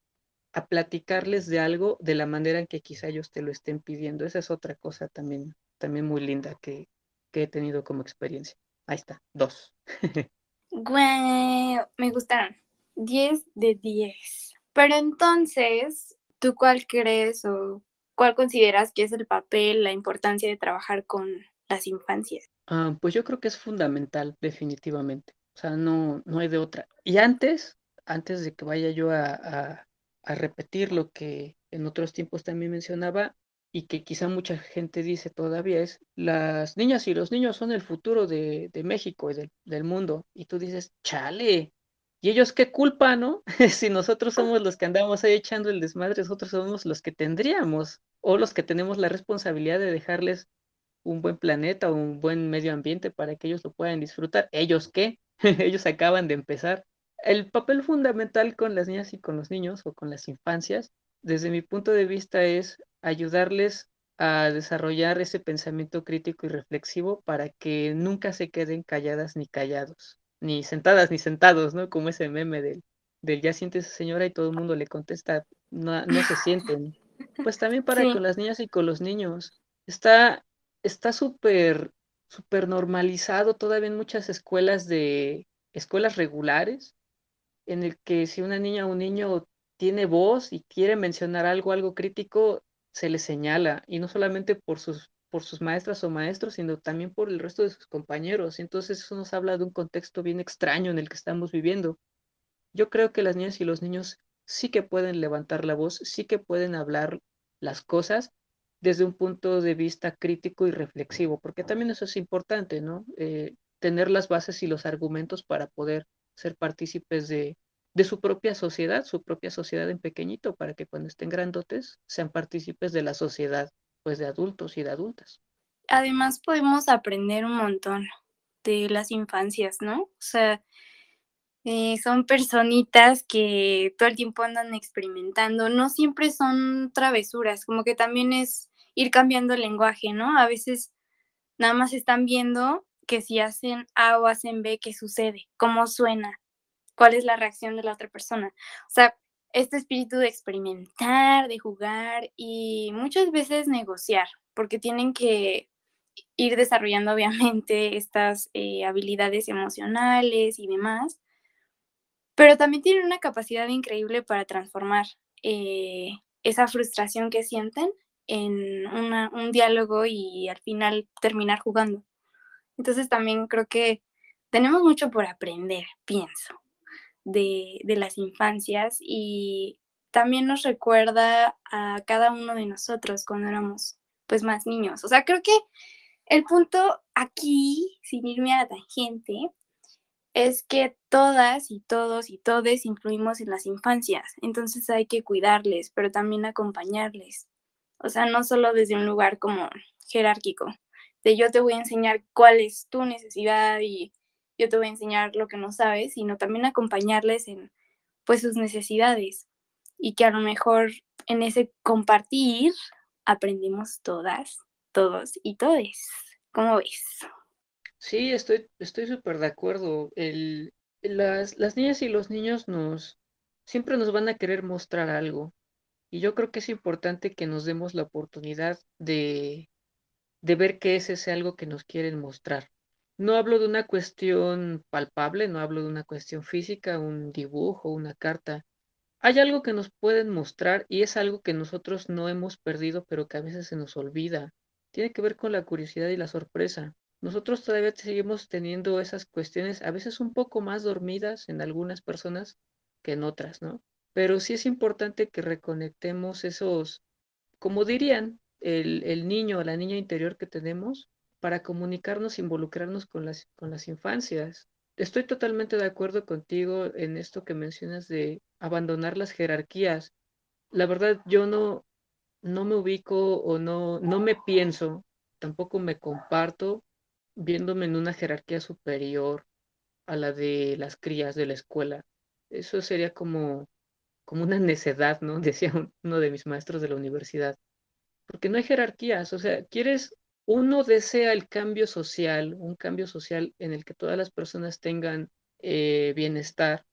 a platicarles de algo de la manera en que quizá ellos te lo estén pidiendo. Esa es otra cosa también, también muy linda que, que he tenido como experiencia. Ahí está, dos. Me gustaron. 10 de 10. Pero entonces, ¿tú cuál crees o cuál consideras que es el papel, la importancia de trabajar con las infancias? Ah, pues yo creo que es fundamental, definitivamente. O sea, no, no hay de otra. Y antes, antes de que vaya yo a repetir lo que en otros tiempos también mencionaba, y que quizá mucha gente dice todavía es, las niñas y los niños son el futuro de, México y del, mundo. Y tú dices, chale, ¿y ellos qué culpa, no? si nosotros somos los que andamos ahí echando el desmadre, nosotros somos los que tendríamos o los que tenemos la responsabilidad de dejarles un buen planeta o un buen medio ambiente para que ellos lo puedan disfrutar. ¿Ellos qué? ellos acaban de empezar. El papel fundamental con las niñas y con los niños o con las infancias, desde mi punto de vista, es ayudarles a desarrollar ese pensamiento crítico y reflexivo para que nunca se queden calladas ni callados, ni sentadas ni sentados, ¿no? Como ese meme del, del ya esa señora y todo el mundo le contesta, no, no se sienten. Pues también para con las niñas y con los niños. Está está súper súper normalizado todavía en muchas escuelas de escuelas regulares en el que si una niña o un niño tiene voz y quiere mencionar algo, algo crítico, se le señala, y no solamente por sus, por sus maestras o maestros, sino también por el resto de sus compañeros. Entonces eso nos habla de un contexto bien extraño en el que estamos viviendo. Yo creo que las niñas y los niños sí que pueden levantar la voz, sí que pueden hablar las cosas desde un punto de vista crítico y reflexivo, porque también eso es importante, ¿no? Eh, tener las bases y los argumentos para poder ser partícipes de, de su propia sociedad, su propia sociedad en pequeñito, para que cuando estén grandotes sean partícipes de la sociedad, pues de adultos y de adultas. Además podemos aprender un montón de las infancias, ¿no? O sea, eh, son personitas que todo el tiempo andan experimentando, no siempre son travesuras, como que también es ir cambiando el lenguaje, ¿no? A veces nada más están viendo que si hacen A o hacen B, ¿qué sucede? ¿Cómo suena? Cuál es la reacción de la otra persona. O sea, este espíritu de experimentar, de jugar y muchas veces negociar, porque tienen que ir desarrollando obviamente estas eh, habilidades emocionales y demás, pero también tienen una capacidad increíble para transformar eh, esa frustración que sienten en un diálogo y al final terminar jugando. Entonces también creo que tenemos mucho por aprender, pienso, de, de las infancias y también nos recuerda a cada uno de nosotros cuando éramos pues más niños. O sea, creo que el punto aquí, sin irme a la tangente, es que todas y todos y todes influimos en las infancias, entonces hay que cuidarles, pero también acompañarles. O sea, no solo desde un lugar como jerárquico, de yo te voy a enseñar cuál es tu necesidad y yo te voy a enseñar lo que no sabes, sino también acompañarles en pues sus necesidades y que a lo mejor en ese compartir aprendimos todas, todos y todes. ¿Cómo ves? Sí, estoy estoy súper de acuerdo. El, las, las niñas y los niños nos siempre nos van a querer mostrar algo. Y yo creo que es importante que nos demos la oportunidad de, de ver qué es ese algo que nos quieren mostrar. No hablo de una cuestión palpable, no hablo de una cuestión física, un dibujo, una carta. Hay algo que nos pueden mostrar y es algo que nosotros no hemos perdido, pero que a veces se nos olvida. Tiene que ver con la curiosidad y la sorpresa. Nosotros todavía seguimos teniendo esas cuestiones, a veces un poco más dormidas en algunas personas que en otras, ¿no? Pero sí es importante que reconectemos esos, como dirían, el, niño o la niña interior que tenemos para comunicarnos, involucrarnos con las, con las infancias. Estoy totalmente de acuerdo contigo en esto que mencionas de abandonar las jerarquías. La verdad, yo no, no me ubico o no, no me pienso, tampoco me comparto viéndome en una jerarquía superior a la de las crías de la escuela. Eso sería como, como una necedad, ¿no? Decía uno de mis maestros de la universidad. Porque no hay jerarquías, o sea, quieres, uno desea el cambio social, un cambio social en el que todas las personas tengan eh, bienestar,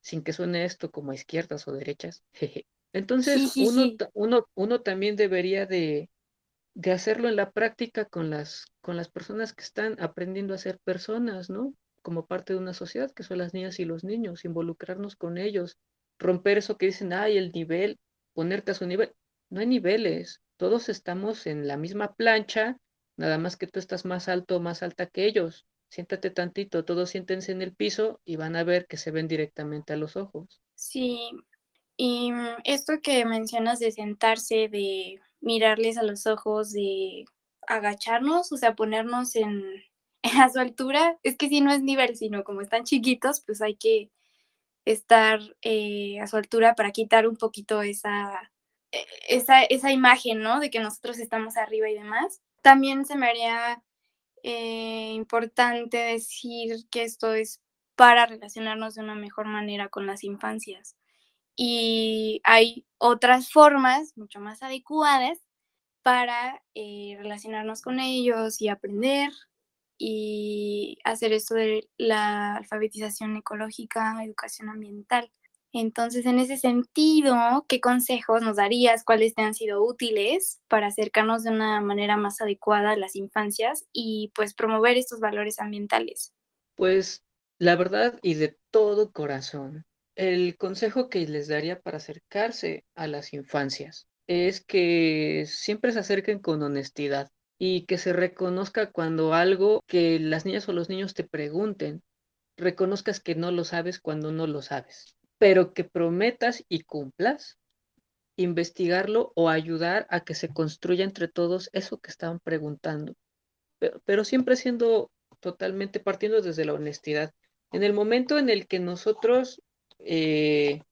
sin que suene esto como izquierdas o derechas. Entonces, uno, uno, uno también debería de, de hacerlo en la práctica con las, con las personas que están aprendiendo a ser personas, ¿no? Como parte de una sociedad, que son las niñas y los niños, involucrarnos con ellos, romper eso que dicen, ay, el nivel, ponerte a su nivel. No hay niveles, todos estamos en la misma plancha, nada más que tú estás más alto o más alta que ellos. Siéntate tantito, todos siéntense en el piso y van a ver que se ven directamente a los ojos. Sí, y mm, esto que mencionas de sentarse, de mirarles a los ojos, de agacharnos, o sea, ponernos en, a su altura. Es que si no es nivel, sino como están chiquitos, pues hay que estar eh, a su altura para quitar un poquito esa, e, esa, esa, imagen, ¿no? De que nosotros estamos arriba y demás. También se me haría eh, importante decir que esto es para relacionarnos de una mejor manera con las infancias y hay otras formas mucho más adecuadas para eh, relacionarnos con ellos y aprender y hacer esto de la alfabetización ecológica, educación ambiental. Entonces, en ese sentido, ¿qué consejos nos darías? ¿Cuáles te han sido útiles para acercarnos de una manera más adecuada a las infancias y pues promover estos valores ambientales? Pues la verdad y de todo corazón, el consejo que les daría para acercarse a las infancias es que siempre se acerquen con honestidad y que se reconozca cuando algo que las niñas o los niños te pregunten, reconozcas que no lo sabes cuando no lo sabes, pero que prometas y cumplas investigarlo o ayudar a que se construya entre todos eso que estaban preguntando, pero, siempre siendo totalmente partiendo desde la honestidad. En el momento en el que nosotros eh,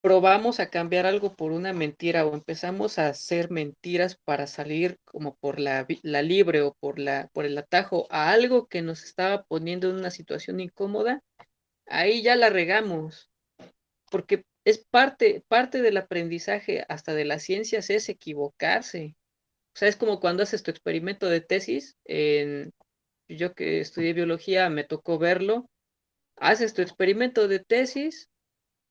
probamos a cambiar algo por una mentira o empezamos a hacer mentiras para salir como por la, la libre o por, la, por el atajo a algo que nos estaba poniendo en una situación incómoda, ahí ya la regamos, porque es parte, parte del aprendizaje hasta de las ciencias es equivocarse. O sea, es como cuando haces tu experimento de tesis, en, yo que estudié biología me tocó verlo, haces tu experimento de tesis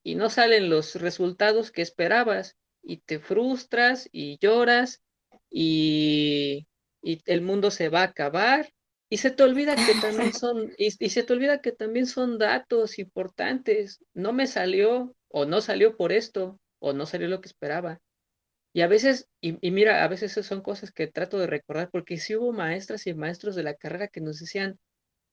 y no salen los resultados que esperabas y te frustras y lloras y, el mundo se va a acabar y se te olvida que también son y, y se te olvida que también son datos importantes. No me salió o no salió por esto o no salió lo que esperaba. Y a veces, y, mira, a veces son cosas que trato de recordar, porque sí hubo maestras y maestros de la carrera que nos decían,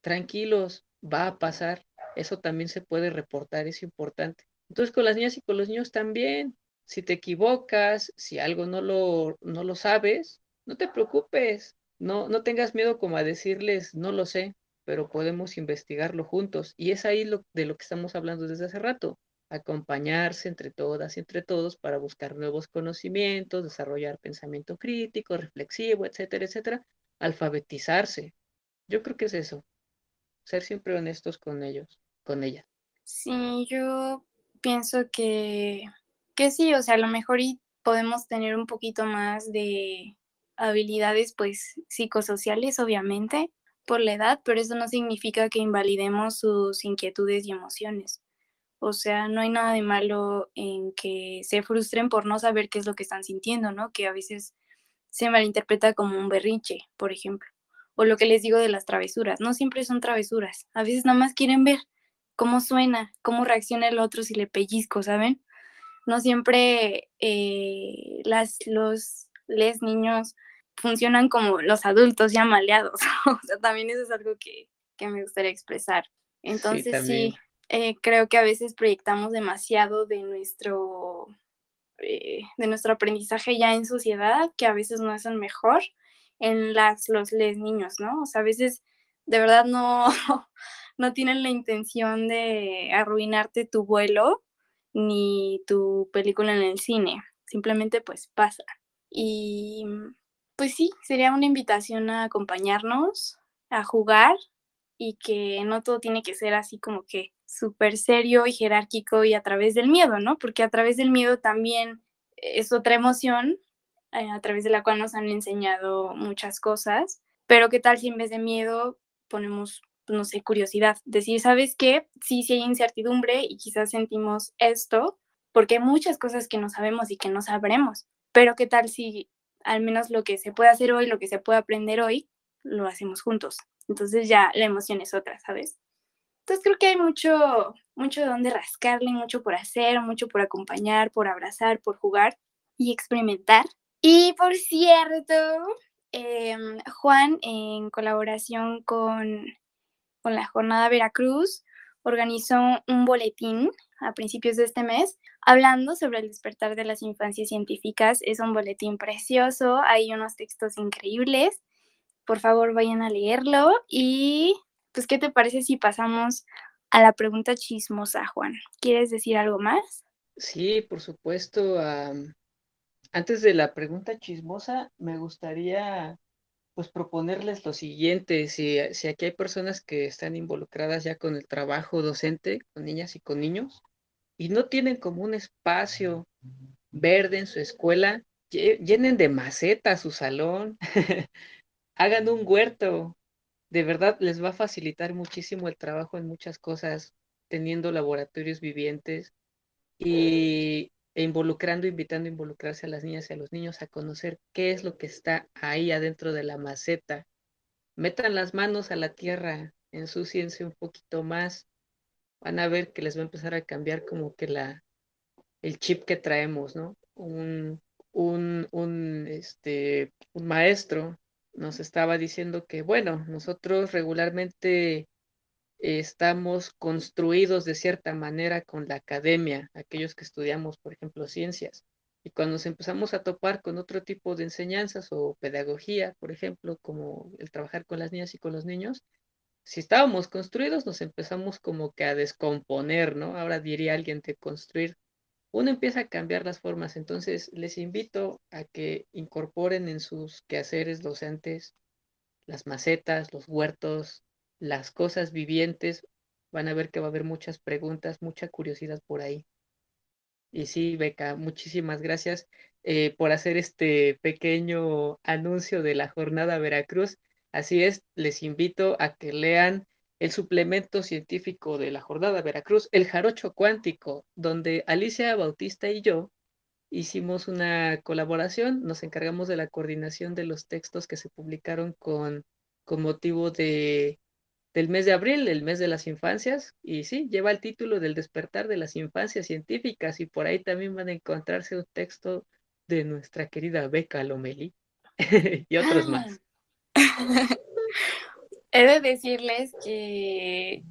tranquilos, va a pasar, eso también se puede reportar, es importante. Entonces con las niñas y con los niños también, si te equivocas, si algo no lo, no lo sabes, no te preocupes, no, no tengas miedo como a decirles, no lo sé, pero podemos investigarlo juntos. Y es ahí lo, de lo que estamos hablando desde hace rato acompañarse entre todas y entre todos para buscar nuevos conocimientos, desarrollar pensamiento crítico, reflexivo, etcétera, etcétera, alfabetizarse. Yo creo que es eso, ser siempre honestos con ellos, con ella. Sí, yo pienso que, que sí, o sea, a lo mejor podemos tener un poquito más de habilidades, pues, psicosociales, obviamente, por la edad, pero eso no significa que invalidemos sus inquietudes y emociones. O sea, no hay nada de malo en que se frustren por no saber qué es lo que están sintiendo, ¿no? Que a veces se malinterpreta como un berrinche, por ejemplo. O lo que les digo de las travesuras, no siempre son travesuras. A veces nada más quieren ver cómo suena, cómo reacciona el otro si le pellizco, ¿saben? No siempre eh, las, los les niños funcionan como los adultos ya maleados. o sea, también eso es algo que, me gustaría expresar. Entonces sí eh, creo que a veces proyectamos demasiado de nuestro, eh, de nuestro aprendizaje ya en sociedad, que a veces no es el mejor, en las, los les niños, ¿no? O sea, a veces de verdad no, no tienen la intención de arruinarte tu vuelo ni tu película en el cine, simplemente pues pasa. Y pues sí, sería una invitación a acompañarnos, a jugar y que no todo tiene que ser así como que súper serio y jerárquico y a través del miedo, ¿no? Porque a través del miedo también es otra emoción eh, a través de la cual nos han enseñado muchas cosas, pero ¿qué tal si en vez de miedo ponemos, no sé, curiosidad? Decir, ¿sabes qué? Sí, sí hay incertidumbre y quizás sentimos esto, porque hay muchas cosas que no sabemos y que no sabremos, pero ¿qué tal si al menos lo que se puede hacer hoy, lo que se puede aprender hoy, lo hacemos juntos? Entonces ya la emoción es otra, ¿sabes? Entonces creo que hay mucho, mucho de donde rascarle, mucho por hacer, mucho por acompañar, por abrazar, por jugar y experimentar. Y por cierto, em, Juan, en colaboración con, con la Jornada Veracruz, organizó un boletín a principios de este mes hablando sobre el despertar de las infancias científicas. Es un boletín precioso, hay unos textos increíbles. Por favor, vayan a leerlo y pues, ¿qué te parece si pasamos a la pregunta chismosa, Juan? ¿Quieres decir algo más? Sí, por supuesto. antes de la pregunta chismosa, me gustaría pues proponerles lo siguiente, si, si aquí hay personas que están involucradas ya con el trabajo docente, con niñas y con niños, y no tienen como un espacio verde en su escuela, llenen de maceta su salón, hagan un huerto, de verdad les va a facilitar muchísimo el trabajo en muchas cosas, teniendo laboratorios vivientes y, e involucrando, invitando a involucrarse a las niñas y a los niños a conocer qué es lo que está ahí adentro de la maceta. Metan las manos a la tierra, ensúciense un poquito más, van a ver que les va a empezar a cambiar como que la, el chip que traemos, ¿no? Un, un, un, este, un maestro nos estaba diciendo que, bueno, nosotros regularmente estamos construidos de cierta manera con la academia, aquellos que estudiamos, por ejemplo, ciencias. Y cuando nos empezamos a topar con otro tipo de enseñanzas o pedagogía, por ejemplo, como el trabajar con las niñas y con los niños, si estábamos construidos, nos empezamos como que a descomponer, ¿no? Ahora diría alguien de construir uno empieza a cambiar las formas. Entonces, les invito a que incorporen en sus quehaceres docentes las macetas, los huertos, las cosas vivientes. Van a ver que va a haber muchas preguntas, mucha curiosidad por ahí. Y sí, Beca, muchísimas gracias eh, por hacer este pequeño anuncio de la jornada Veracruz. Así es, les invito a que lean el suplemento científico de la jornada Veracruz, el jarocho cuántico, donde Alicia Bautista y yo hicimos una colaboración, nos encargamos de la coordinación de los textos que se publicaron con, con motivo de, del mes de abril, el mes de las infancias, y sí, lleva el título del despertar de las infancias científicas, y por ahí también van a encontrarse un texto de nuestra querida Beca Lomeli y otros ah. más. He de decirles que,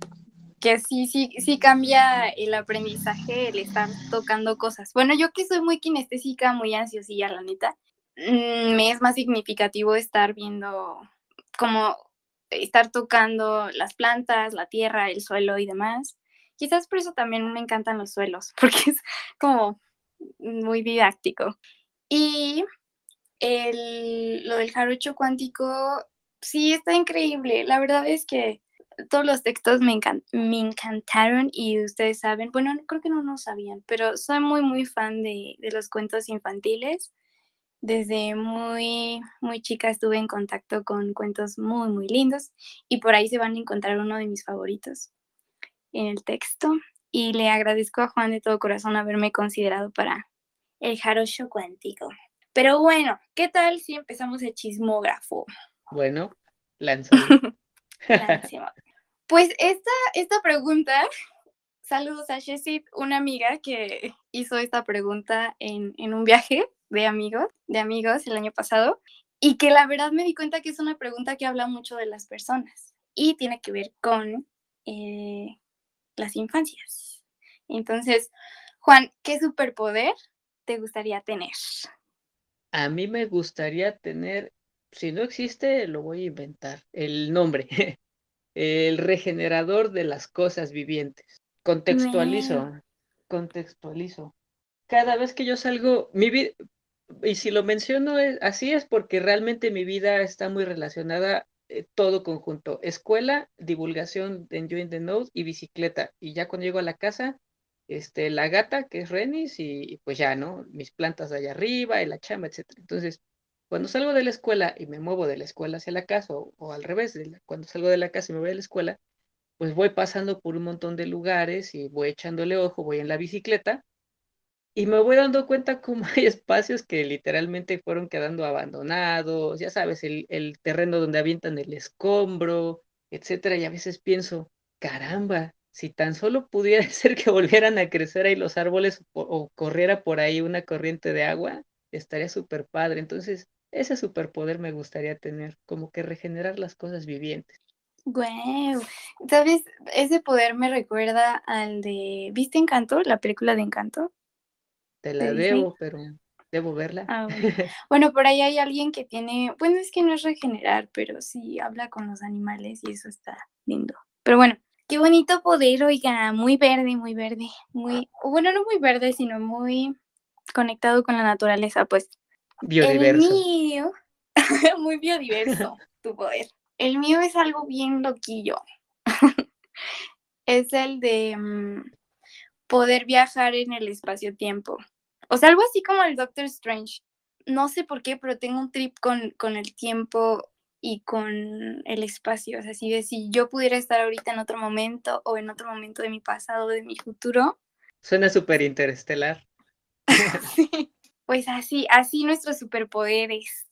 que sí, sí, sí cambia el aprendizaje el estar tocando cosas. Bueno, yo que soy muy kinestésica, muy ansiosilla, la neta, mm, me es más significativo estar viendo como estar tocando las plantas, la tierra, el suelo y demás. Quizás por eso también me encantan los suelos, porque es como muy didáctico. Y el, lo del jarocho cuántico, sí, está increíble. La verdad es que todos los textos me, me encantaron y ustedes saben, bueno, creo que no lo sabían, pero soy muy, muy fan de, de los cuentos infantiles. Desde muy, muy chica estuve en contacto con cuentos muy, muy lindos y por ahí se van a encontrar uno de mis favoritos en el texto. Y le agradezco a Juan de todo corazón haberme considerado para el jarocho cuántico. Pero bueno, ¿qué tal si empezamos el chismógrafo? Bueno, lanza. pues esta, esta pregunta, saludos a Jessie, una amiga que hizo esta pregunta en, en un viaje de amigos, de amigos el año pasado, y que la verdad me di cuenta que es una pregunta que habla mucho de las personas y tiene que ver con eh, las infancias. Entonces, Juan, ¿qué superpoder te gustaría tener? A mí me gustaría tener, si no existe, lo voy a inventar, el nombre, el regenerador de las cosas vivientes. Contextualizo, contextualizo. Cada vez que yo salgo, mi vida, y si lo menciono así es porque realmente mi vida está muy relacionada eh, todo conjunto, escuela, divulgación de Enjoying the Node y bicicleta. Y ya cuando llego a la casa, este, la gata, que es Renis, y, pues ya, ¿no? Mis plantas de allá arriba, y la chamba, etc. Entonces, cuando salgo de la escuela y me muevo de la escuela hacia la casa, o, al revés, cuando salgo de la casa y me voy a la escuela, pues voy pasando por un montón de lugares y voy echándole ojo, voy en la bicicleta, y me voy dando cuenta cómo hay espacios que literalmente fueron quedando abandonados, ya sabes, el, el terreno donde avientan el escombro, etcétera, y a veces pienso, caramba, si tan solo pudiera ser que volvieran a crecer ahí los árboles o, corriera por ahí una corriente de agua, estaría súper padre. Entonces, ese superpoder me gustaría tener, como que regenerar las cosas vivientes. Wow, ¿sabes? Ese poder me recuerda al de, ¿viste Encanto? La película de Encanto. Te la debo, pero debo verla. Ah, bueno. por ahí hay alguien que tiene, bueno, es que no es regenerar, pero sí habla con los animales y eso está lindo. Pero bueno, Qué bonito poder, oiga, muy verde, muy verde, muy, bueno, no muy verde, sino muy conectado con la naturaleza, pues. Biodiverso. El mío, muy biodiverso, tu poder. El mío es algo bien loquillo. es el de mm, poder viajar en el espacio-tiempo. O sea, algo así como el Doctor Strange. No sé por qué, pero tengo un trip con, con el tiempo y con el espacio. O sea, si, yo pudiera estar ahorita en otro momento o en otro momento de mi pasado o de mi futuro. Suena súper interestelar. pues así, así nuestros superpoderes.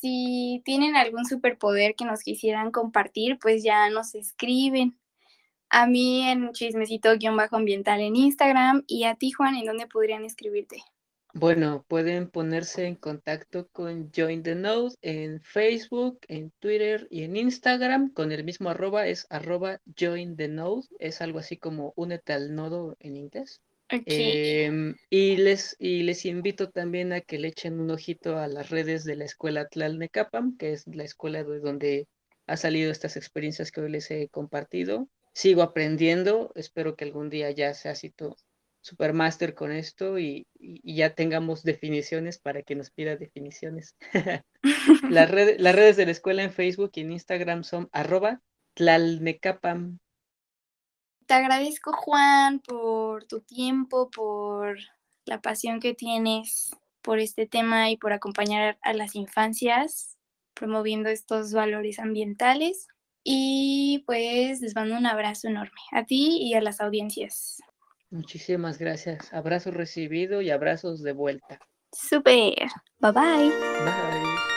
Si tienen algún superpoder que nos quisieran compartir, pues ya nos escriben. A mí en chismecito-ambiental en Instagram y a ti, Juan, ¿en dónde podrían escribirte? Bueno, pueden ponerse en contacto con Join the Node en Facebook, en Twitter y en Instagram con el mismo arroba, es arroba Join the Node, es algo así como únete al nodo en inglés. Em, y, les, y les invito también a que le echen un ojito a las redes de la escuela Tlalnecapam, que es la escuela de donde ha salido estas experiencias que hoy les he compartido. Sigo aprendiendo, espero que algún día ya sea así todo supermaster con esto y, ya tengamos definiciones para que nos pida definiciones. las, las redes de la escuela en Facebook y en Instagram son arroba tlalnecapam. Te agradezco Juan por tu tiempo, por la pasión que tienes por este tema y por acompañar a las infancias promoviendo estos valores ambientales. Y pues les mando un abrazo enorme a ti y a las audiencias. Muchísimas gracias. Abrazo recibido y abrazos de vuelta. Super. Bye bye. Bye.